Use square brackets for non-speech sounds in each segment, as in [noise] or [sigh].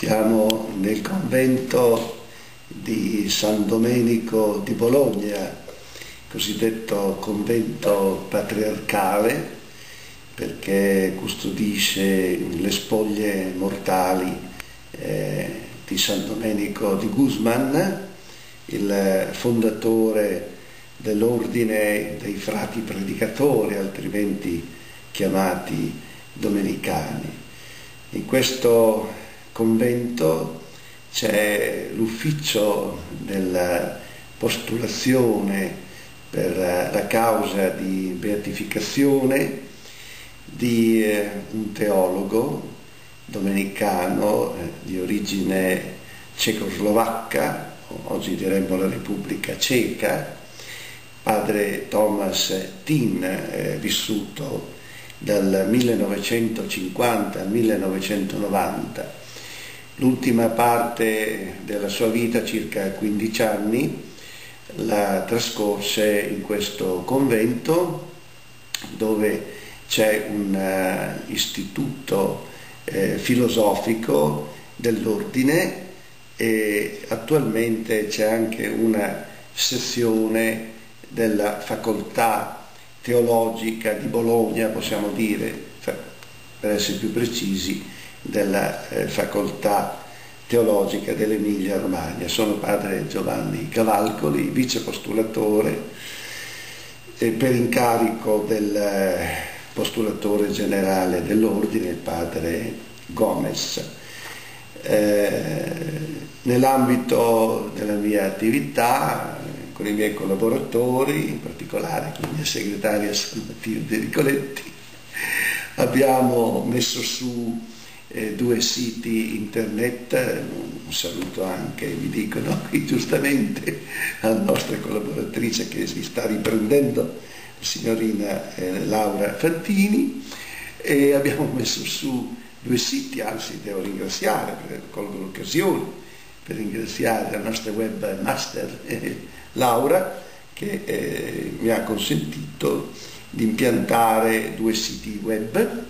Siamo nel convento di San Domenico di Bologna, cosiddetto convento patriarcale, perché custodisce le spoglie mortali eh, di San Domenico di Guzman, il fondatore dell'ordine dei frati predicatori, altrimenti chiamati domenicani. In questo convento c'è l'ufficio della postulazione per la causa di beatificazione di eh, un teologo domenicano eh, di origine cecoslovacca, oggi diremmo la Repubblica Ceca, padre Thomas Tin, eh, vissuto dal 1950 al 1990 L'ultima parte della sua vita, circa 15 anni, la trascorse in questo convento dove c'è un uh, istituto eh, filosofico dell'ordine e attualmente c'è anche una sezione della facoltà teologica di Bologna, possiamo dire, per essere più precisi, della eh, facoltà teologica dell'Emilia Romagna. Sono padre Giovanni Cavalcoli, vice postulatore eh, per incarico del eh, postulatore generale dell'ordine, il padre Gomez. Eh, nell'ambito della mia attività, con i miei collaboratori, in particolare con la mia segretaria San Matilde Ricoletti, abbiamo messo su eh, due siti internet, un saluto anche, mi dicono [laughs] qui giustamente, alla nostra collaboratrice che si sta riprendendo, signorina eh, Laura Fantini, e abbiamo messo su due siti, anzi devo ringraziare, colgo l'occasione per ringraziare la nostra webmaster eh, Laura che eh, mi ha consentito di impiantare due siti web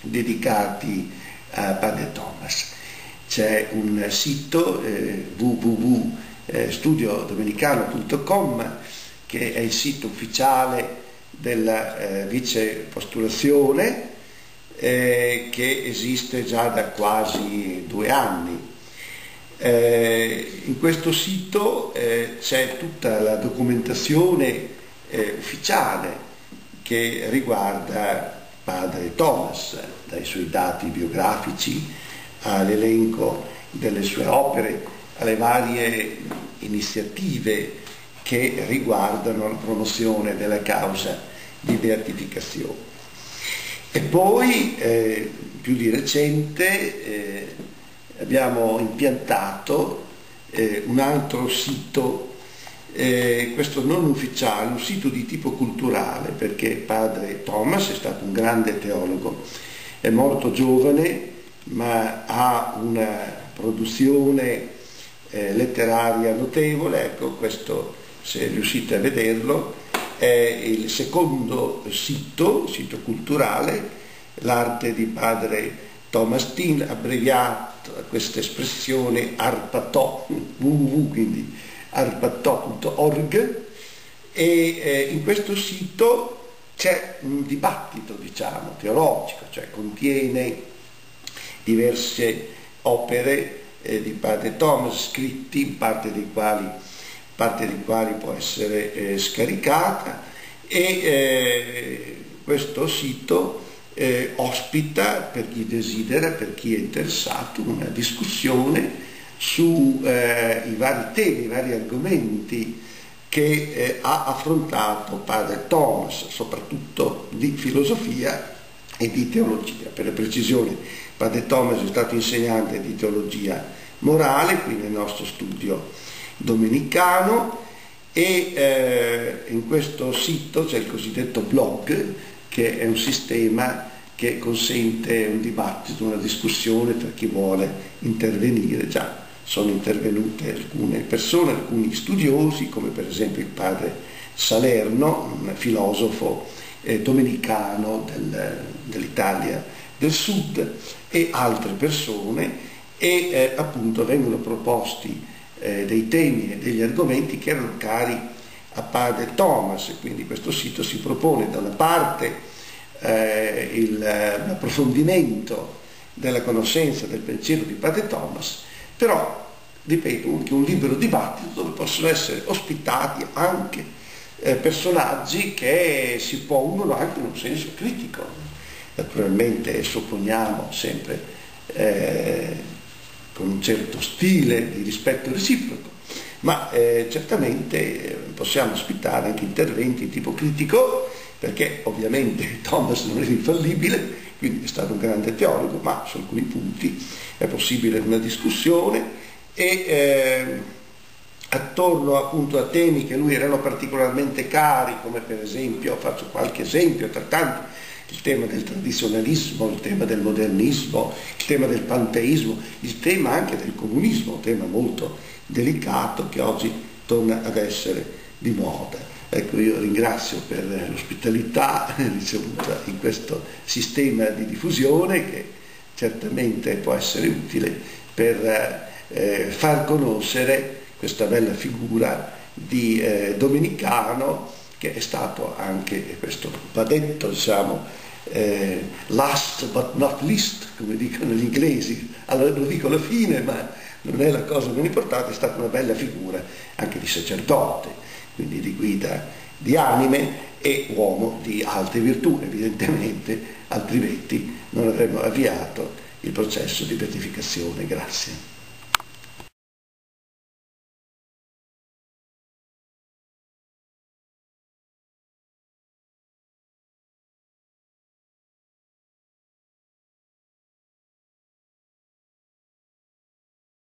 dedicati a Padre Thomas. C'è un sito eh, www.studiodomenicano.com che è il sito ufficiale della eh, vice postulazione eh, che esiste già da quasi due anni. Eh, in questo sito eh, c'è tutta la documentazione eh, ufficiale che riguarda padre Thomas, dai suoi dati biografici all'elenco delle sue opere, alle varie iniziative che riguardano la promozione della causa di beatificazione. E poi, eh, più di recente, eh, abbiamo impiantato eh, un altro sito eh, questo non ufficiale, un sito di tipo culturale, perché padre Thomas è stato un grande teologo, è molto giovane, ma ha una produzione eh, letteraria notevole, ecco questo se riuscite a vederlo, è il secondo sito, sito culturale, l'arte di padre Thomas Tin, abbreviato questa espressione arpatò, [laughs] www, quindi arpattò.org e eh, in questo sito c'è un dibattito diciamo teologico, cioè contiene diverse opere eh, di padre Thomas scritti, parte dei quali, parte dei quali può essere eh, scaricata e eh, questo sito eh, ospita per chi desidera, per chi è interessato, una discussione sui eh, vari temi, i vari argomenti che eh, ha affrontato padre Thomas, soprattutto di filosofia e di teologia. Per la precisione, padre Thomas è stato insegnante di teologia morale qui nel nostro studio domenicano e eh, in questo sito c'è il cosiddetto blog che è un sistema che consente un dibattito, una discussione per chi vuole intervenire già sono intervenute alcune persone, alcuni studiosi, come per esempio il padre Salerno, un filosofo eh, domenicano del, dell'Italia del Sud, e altre persone, e eh, appunto vengono proposti eh, dei temi e degli argomenti che erano cari a padre Thomas, quindi questo sito si propone da una parte eh, l'approfondimento della conoscenza del pensiero di padre Thomas, però ripeto anche un libero dibattito dove possono essere ospitati anche eh, personaggi che si pongono anche in un senso critico. Naturalmente supponiamo sempre eh, con un certo stile di rispetto reciproco, ma eh, certamente possiamo ospitare anche interventi di tipo critico, perché ovviamente [laughs] Thomas non è infallibile, quindi è stato un grande teologo, ma su alcuni punti è possibile una discussione e eh, attorno appunto a temi che lui erano particolarmente cari, come per esempio, faccio qualche esempio tra tanti, il tema del tradizionalismo, il tema del modernismo, il tema del panteismo, il tema anche del comunismo, un tema molto delicato che oggi torna ad essere di moda. Ecco, io ringrazio per l'ospitalità [laughs] ricevuta in questo sistema di diffusione che certamente può essere utile per eh, far conoscere questa bella figura di eh, Domenicano che è stato anche, questo va detto, diciamo, eh, last but not least, come dicono gli inglesi, allora lo dico alla fine, ma non è la cosa meno importante, è stata una bella figura anche di sacerdote, quindi di guida di anime e uomo di alte virtù, evidentemente, altrimenti non avremmo avviato il processo di beatificazione. Grazie.